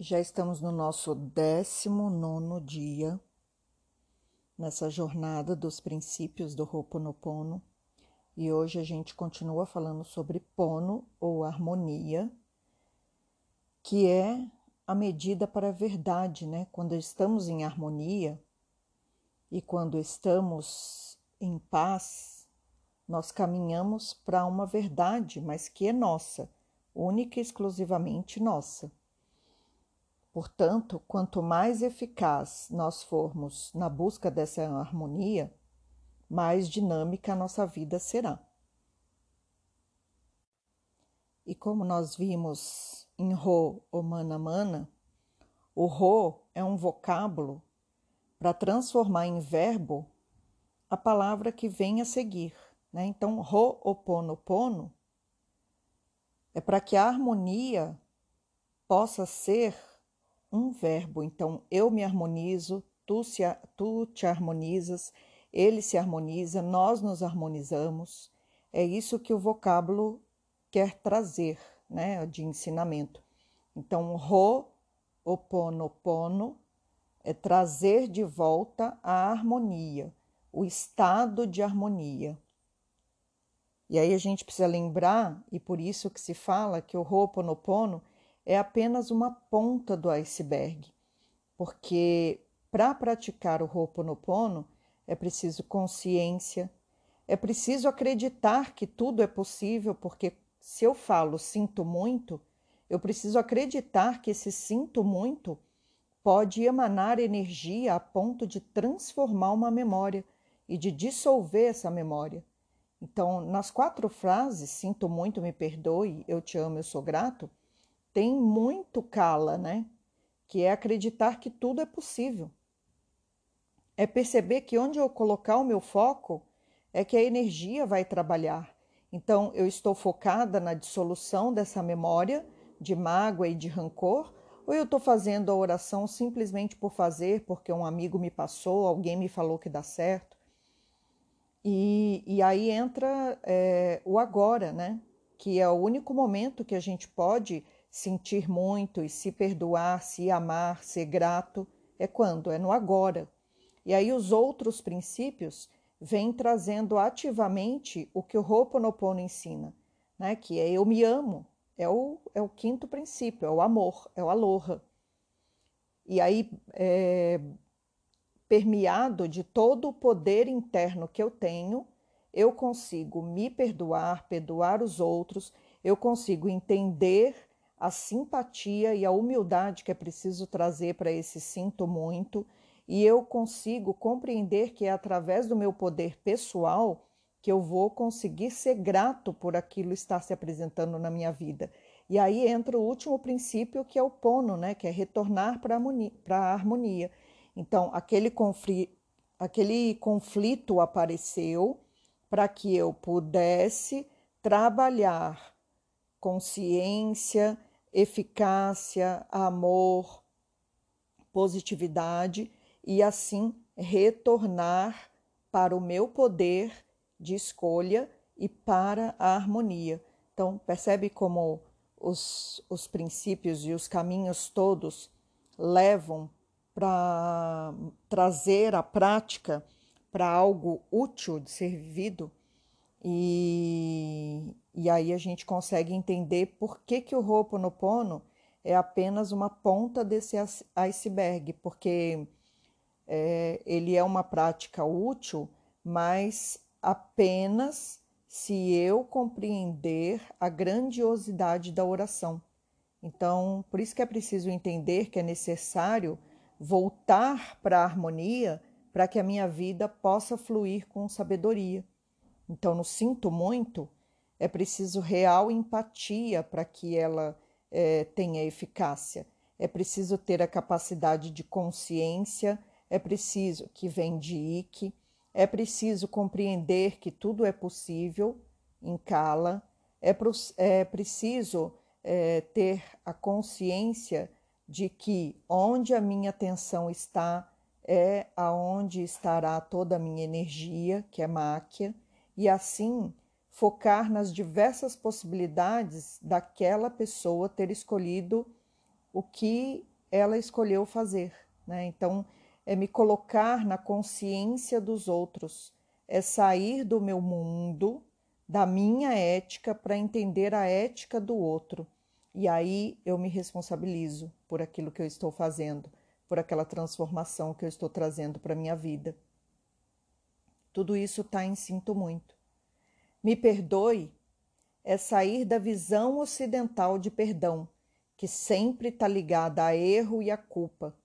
Já estamos no nosso 19 dia nessa jornada dos princípios do Ho'oponopono e hoje a gente continua falando sobre Pono ou harmonia, que é a medida para a verdade, né? Quando estamos em harmonia e quando estamos em paz, nós caminhamos para uma verdade, mas que é nossa, única e exclusivamente nossa. Portanto, quanto mais eficaz nós formos na busca dessa harmonia, mais dinâmica a nossa vida será. E como nós vimos em Ro ou Mana Mana, o Ro é um vocábulo para transformar em verbo a palavra que vem a seguir. Né? Então, Ho'oponopono é para que a harmonia possa ser um verbo. Então, eu me harmonizo, tu, se, tu te harmonizas, ele se harmoniza, nós nos harmonizamos. É isso que o vocábulo quer trazer, né, de ensinamento. Então, ro, oponopono, é trazer de volta a harmonia, o estado de harmonia. E aí a gente precisa lembrar, e por isso que se fala que o Ho'oponopono é apenas uma ponta do iceberg, porque para praticar o Ho'oponopono é preciso consciência, é preciso acreditar que tudo é possível, porque se eu falo sinto muito, eu preciso acreditar que esse sinto muito pode emanar energia a ponto de transformar uma memória e de dissolver essa memória. Então, nas quatro frases, sinto muito, me perdoe, eu te amo, eu sou grato, tem muito cala, né? Que é acreditar que tudo é possível. É perceber que onde eu colocar o meu foco é que a energia vai trabalhar. Então, eu estou focada na dissolução dessa memória de mágoa e de rancor, ou eu estou fazendo a oração simplesmente por fazer, porque um amigo me passou, alguém me falou que dá certo. E, e aí entra é, o agora, né? Que é o único momento que a gente pode sentir muito e se perdoar, se amar, ser grato, é quando? É no agora. E aí os outros princípios vêm trazendo ativamente o que o Ho'oponopono ensina, né? que é eu me amo, é o, é o quinto princípio, é o amor, é o aloha. E aí, é, permeado de todo o poder interno que eu tenho, eu consigo me perdoar, perdoar os outros, eu consigo entender a simpatia e a humildade que é preciso trazer para esse sinto muito, e eu consigo compreender que é através do meu poder pessoal que eu vou conseguir ser grato por aquilo estar se apresentando na minha vida. E aí entra o último princípio, que é o pono, né? que é retornar para a harmonia. Então, aquele, aquele conflito apareceu para que eu pudesse trabalhar consciência, eficácia, amor, positividade e assim retornar para o meu poder de escolha e para a harmonia. Então, percebe como os, os princípios e os caminhos todos levam para trazer a prática para algo útil de ser vivido e, e aí a gente consegue entender por que, que o Ho'oponopono é apenas uma ponta desse iceberg, porque é, ele é uma prática útil, mas apenas se eu compreender a grandiosidade da oração. Então, por isso que é preciso entender que é necessário voltar para a harmonia para que a minha vida possa fluir com sabedoria. Então, no sinto muito, é preciso real empatia para que ela é, tenha eficácia. É preciso ter a capacidade de consciência, é preciso que vem de é preciso compreender que tudo é possível em Kala, é, é preciso é, ter a consciência de que onde a minha atenção está é aonde estará toda a minha energia, que é máquia, e assim focar nas diversas possibilidades daquela pessoa ter escolhido o que ela escolheu fazer. Né? Então, é me colocar na consciência dos outros, é sair do meu mundo, da minha ética, para entender a ética do outro. E aí eu me responsabilizo por aquilo que eu estou fazendo, por aquela transformação que eu estou trazendo para a minha vida. Tudo isso está em sinto muito. Me perdoe é sair da visão ocidental de perdão, que sempre está ligada a erro e a culpa.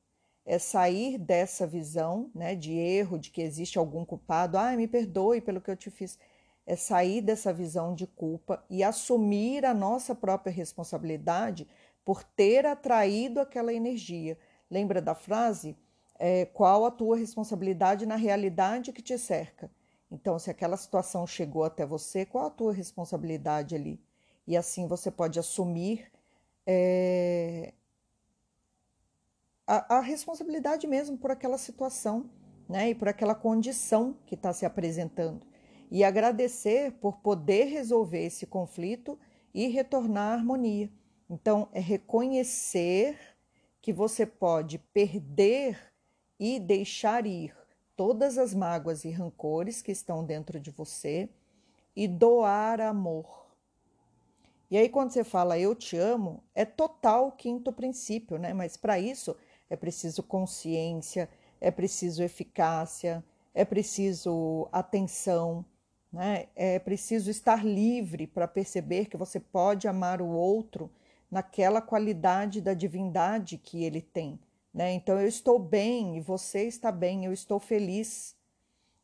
É sair dessa visão né, de erro, de que existe algum culpado, ah, me perdoe pelo que eu te fiz. É sair dessa visão de culpa e assumir a nossa própria responsabilidade por ter atraído aquela energia. Lembra da frase? É, qual a tua responsabilidade na realidade que te cerca? Então, se aquela situação chegou até você, qual a tua responsabilidade ali? E assim você pode assumir é, a, a, responsabilidade mesmo por aquela situação, né? E por aquela condição que está se apresentando. E agradecer por poder resolver esse conflito e retornar à harmonia. Então, é reconhecer que você pode perder e deixar ir todas as mágoas e rancores que estão dentro de você e doar amor. E aí, quando você fala eu te amo, é total quinto princípio, né? Mas para isso é preciso consciência, é preciso eficácia, é preciso atenção, né? É preciso estar livre para perceber que você pode amar o outro naquela qualidade da divindade que ele tem né? Então eu estou bem e você está bem, eu estou feliz.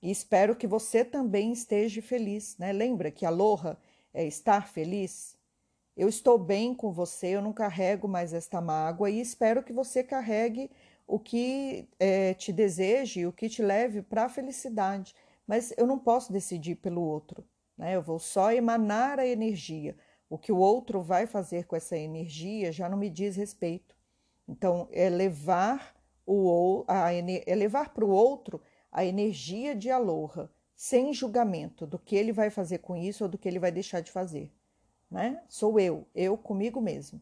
E espero que você também esteja feliz, né? Lembra que aloha é estar feliz? Eu estou bem com você, eu não carrego mais esta mágoa e espero que você carregue o que é, te deseje, o que te leve para a felicidade. Mas eu não posso decidir pelo outro, né? Eu vou só emanar a energia. O que o outro vai fazer com essa energia já não me diz respeito. Então, é levar o a, é levar para o outro a energia de aloha, sem julgamento do que ele vai fazer com isso ou do que ele vai deixar de fazer. Né? Sou eu, eu comigo mesmo.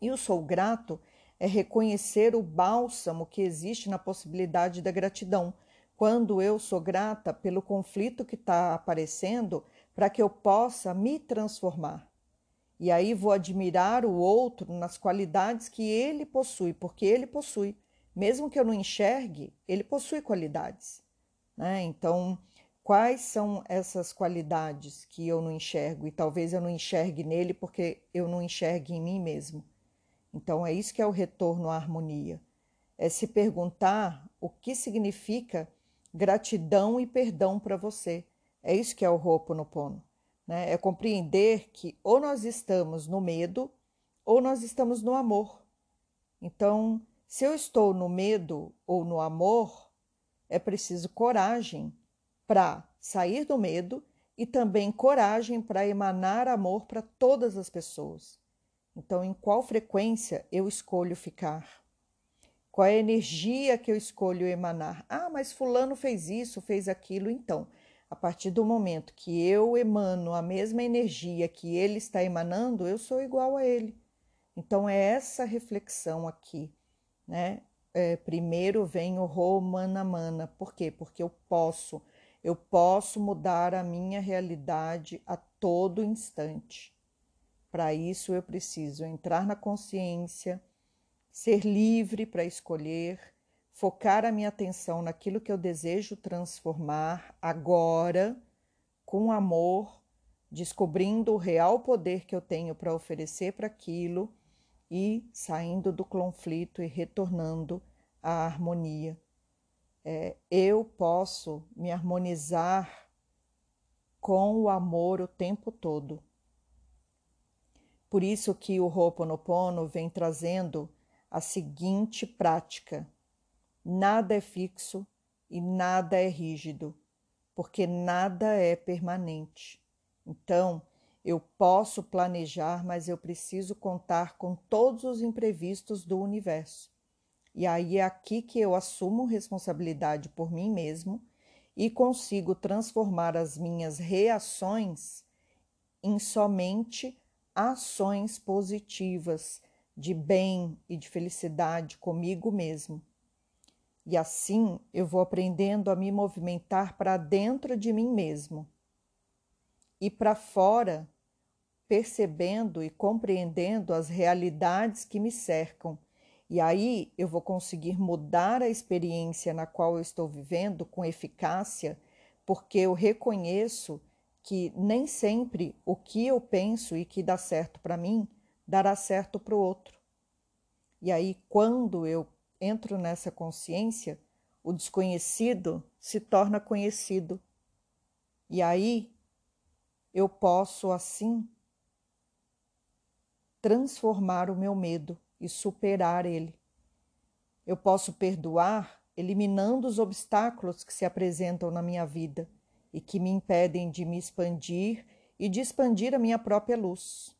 E o sou grato é reconhecer o bálsamo que existe na possibilidade da gratidão. Quando eu sou grata pelo conflito que está aparecendo, para que eu possa me transformar. E aí vou admirar o outro nas qualidades que ele possui, porque ele possui. Mesmo que eu não enxergue, ele possui qualidades. Né? Então, quais são essas qualidades que eu não enxergo? E talvez eu não enxergue nele porque eu não enxergue em mim mesmo. Então, é isso que é o retorno à harmonia. É se perguntar o que significa gratidão e perdão para você. É isso que é o Ho'oponopono. Né? É compreender que ou nós estamos no medo ou nós estamos no amor. Então, se eu estou no medo ou no amor, é preciso coragem para sair do medo e também coragem para emanar amor para todas as pessoas. Então, em qual frequência eu escolho ficar? Qual é a energia que eu escolho emanar? Ah, mas Fulano fez isso, fez aquilo. Então, a partir do momento que eu emano a mesma energia que ele está emanando, eu sou igual a ele. Então é essa reflexão aqui, né? É, primeiro vem o Romana Mana. Por quê? Porque eu posso, eu posso mudar a minha realidade a todo instante. Para isso eu preciso entrar na consciência, ser livre para escolher, focar a minha atenção naquilo que eu desejo transformar agora, com amor, descobrindo o real poder que eu tenho para oferecer para aquilo e saindo do conflito e retornando à harmonia. É, eu posso me harmonizar com o amor o tempo todo. Por isso que o Ho'oponopono vem trazendo a seguinte prática Nada é fixo e nada é rígido, porque nada é permanente. Então, eu posso planejar, mas eu preciso contar com todos os imprevistos do universo. E aí é aqui que eu assumo responsabilidade por mim mesmo e consigo transformar as minhas reações em somente ações positivas, de bem e de felicidade comigo mesmo. E assim eu vou aprendendo a me movimentar para dentro de mim mesmo e para fora, percebendo e compreendendo as realidades que me cercam. E aí eu vou conseguir mudar a experiência na qual eu estou vivendo com eficácia, porque eu reconheço que nem sempre o que eu penso e que dá certo para mim dará certo para o outro. E aí, quando eu entro nessa consciência, o desconhecido se torna conhecido. E aí eu posso, assim, transformar o meu medo e superar ele. Eu posso perdoar eliminando os obstáculos que se apresentam na minha vida e que me impedem de me expandir e de expandir a minha própria luz.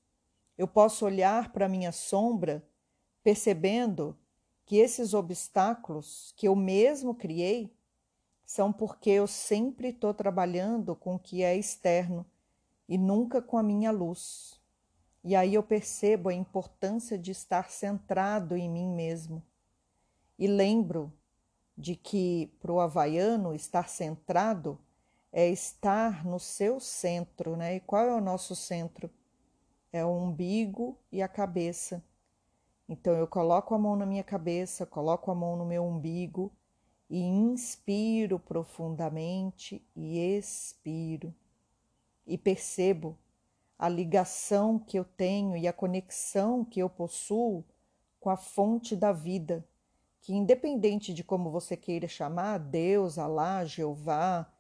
Eu posso olhar para a minha sombra percebendo que esses obstáculos que eu mesmo criei são porque eu sempre estou trabalhando com o que é externo e nunca com a minha luz. E aí eu percebo a importância de estar centrado em mim mesmo. E lembro de que para o havaiano estar centrado é estar no seu centro, né? E qual é o nosso centro? É o umbigo e a cabeça. Então eu coloco a mão na minha cabeça, coloco a mão no meu umbigo e inspiro profundamente e expiro. E percebo a ligação que eu tenho e a conexão que eu possuo com a fonte da vida, que independente de como você queira chamar, Deus, Alá, Jeová,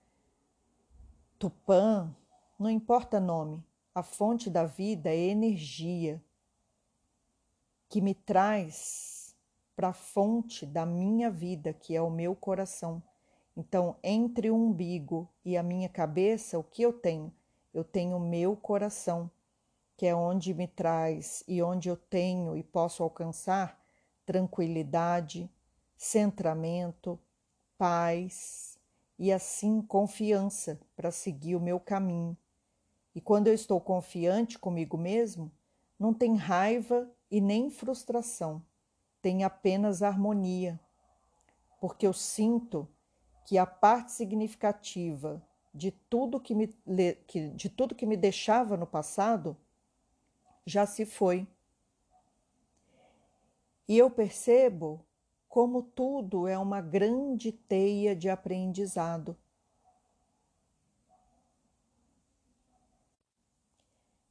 Tupã, não importa nome, a fonte da vida é energia que me traz para a fonte da minha vida, que é o meu coração. Então, entre o umbigo e a minha cabeça, o que eu tenho? Eu tenho o meu coração, que é onde me traz e onde eu tenho e posso alcançar tranquilidade, centramento, paz, e assim confiança para seguir o meu caminho. E quando eu estou confiante comigo mesmo, não tem raiva e nem frustração, tem apenas harmonia, porque eu sinto que a parte significativa de tudo que me, de tudo que me deixava no passado já se foi. E eu percebo como tudo é uma grande teia de aprendizado.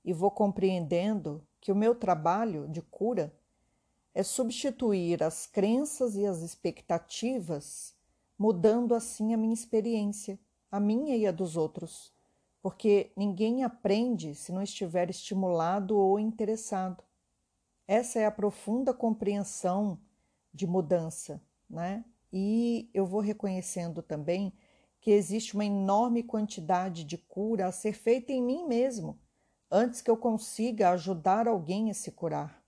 E vou compreendendo que o meu trabalho de cura é substituir as crenças e as expectativas, mudando assim a minha experiência, a minha e a dos outros, porque ninguém aprende se não estiver estimulado ou interessado. Essa é a profunda compreensão de mudança, né? E eu vou reconhecendo também que existe uma enorme quantidade de cura a ser feita em mim mesmo, antes que eu consiga ajudar alguém a se curar.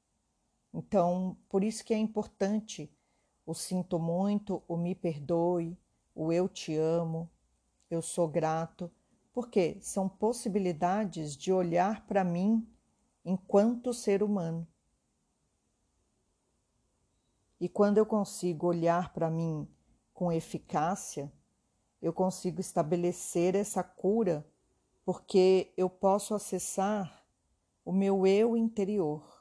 Então, por isso que é importante o sinto muito, o me perdoe, o eu te amo, eu sou grato, porque são possibilidades de olhar para mim enquanto ser humano. E quando eu consigo olhar para mim com eficácia, eu consigo estabelecer essa cura, porque eu posso acessar o meu eu interior.